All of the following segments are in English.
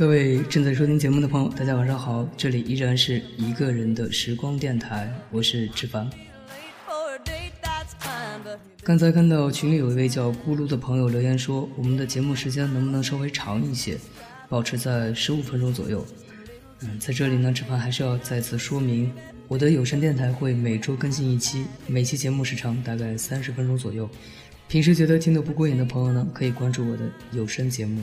各位正在收听节目的朋友，大家晚上好，这里依然是一个人的时光电台，我是志凡。刚才看到群里有一位叫咕噜的朋友留言说，我们的节目时间能不能稍微长一些，保持在十五分钟左右。嗯，在这里呢，志凡还是要再次说明，我的有声电台会每周更新一期，每期节目时长大概三十分钟左右。平时觉得听得不过瘾的朋友呢，可以关注我的有声节目。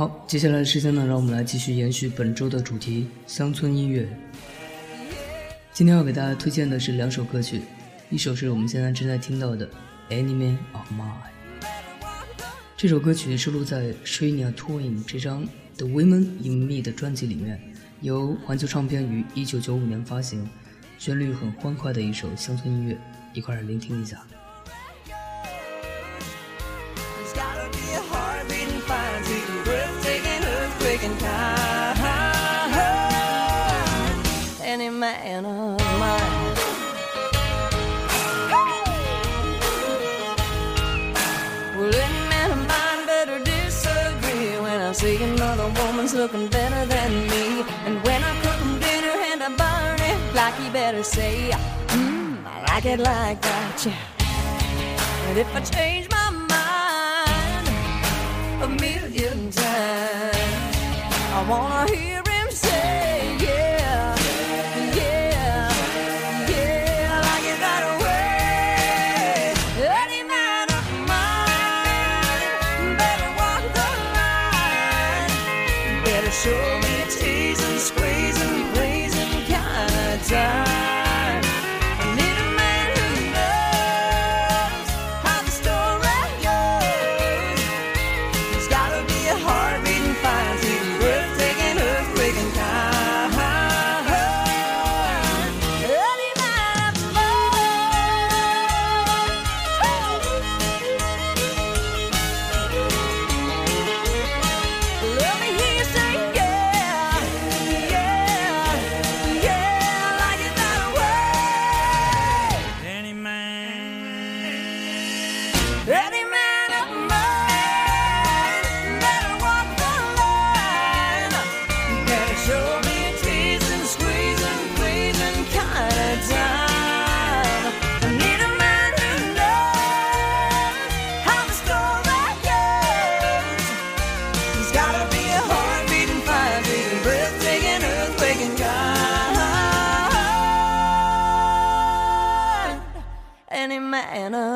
好，接下来的时间呢，让我们来继续延续本周的主题——乡村音乐。今天要给大家推荐的是两首歌曲，一首是我们现在正在听到的《Enemy of Mine》。这首歌曲收录在 Shania Twain 这张《The Women in Me》的专辑里面，由环球唱片于1995年发行，旋律很欢快的一首乡村音乐，一块儿聆听一下。Man of mine. Well, any man of mine better disagree when I see another woman's looking better than me. And when I cook him dinner and I burn it, like he better say, Mmm, I like it like that, yeah. And if I change my mind a times, I wanna hear. Any uh,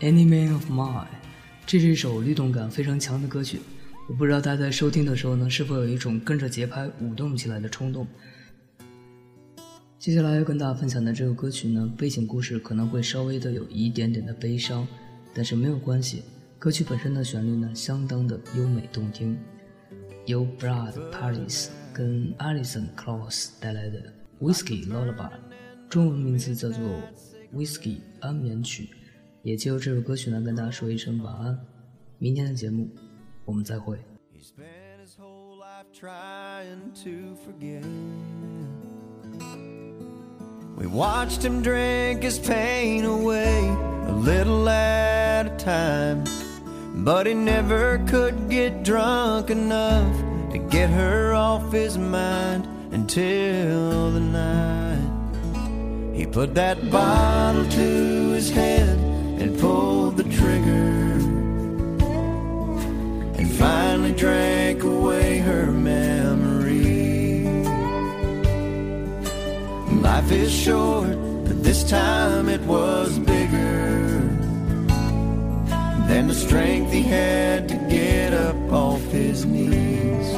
Any Man of Mine，这是一首律动感非常强的歌曲。我不知道大家在收听的时候呢，是否有一种跟着节拍舞动起来的冲动。接下来要跟大家分享的这个歌曲呢，背景故事可能会稍微的有一点点的悲伤，但是没有关系。歌曲本身的旋律呢，相当的优美动听。由 Brad Paris 跟 Alison Krauss 带来的《Whiskey Lullaby》，中文名字叫做《Whiskey 安眠曲》。也就这首歌曲呢，跟大家说一声晚安。明天的节目，我们再会。 We watched him drink his pain away a little at a time. But he never could get drunk enough to get her off his mind until the night. He put that bottle to his head and pulled the trigger. And finally drank away her memory. Life is short, but this time it was bigger than the strength he had to get up off his knees.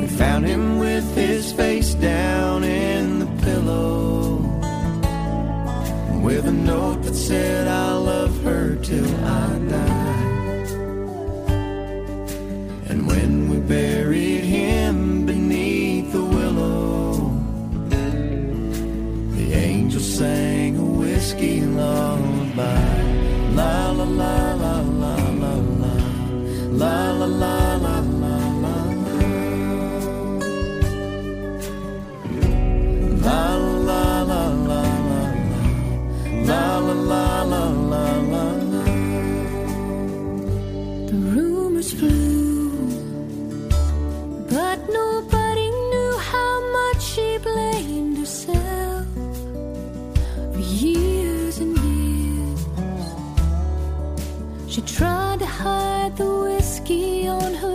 We found him with his face down said, I'll love her till I die. And when we buried him beneath the willow, the angel sang a whiskey lullaby. She tried to hide the whiskey on her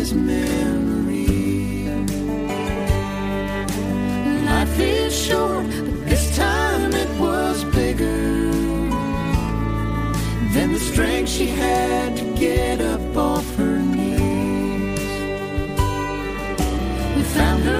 his memory. Life is short, but this time it was bigger than the strength she had to get up off her knees. We found her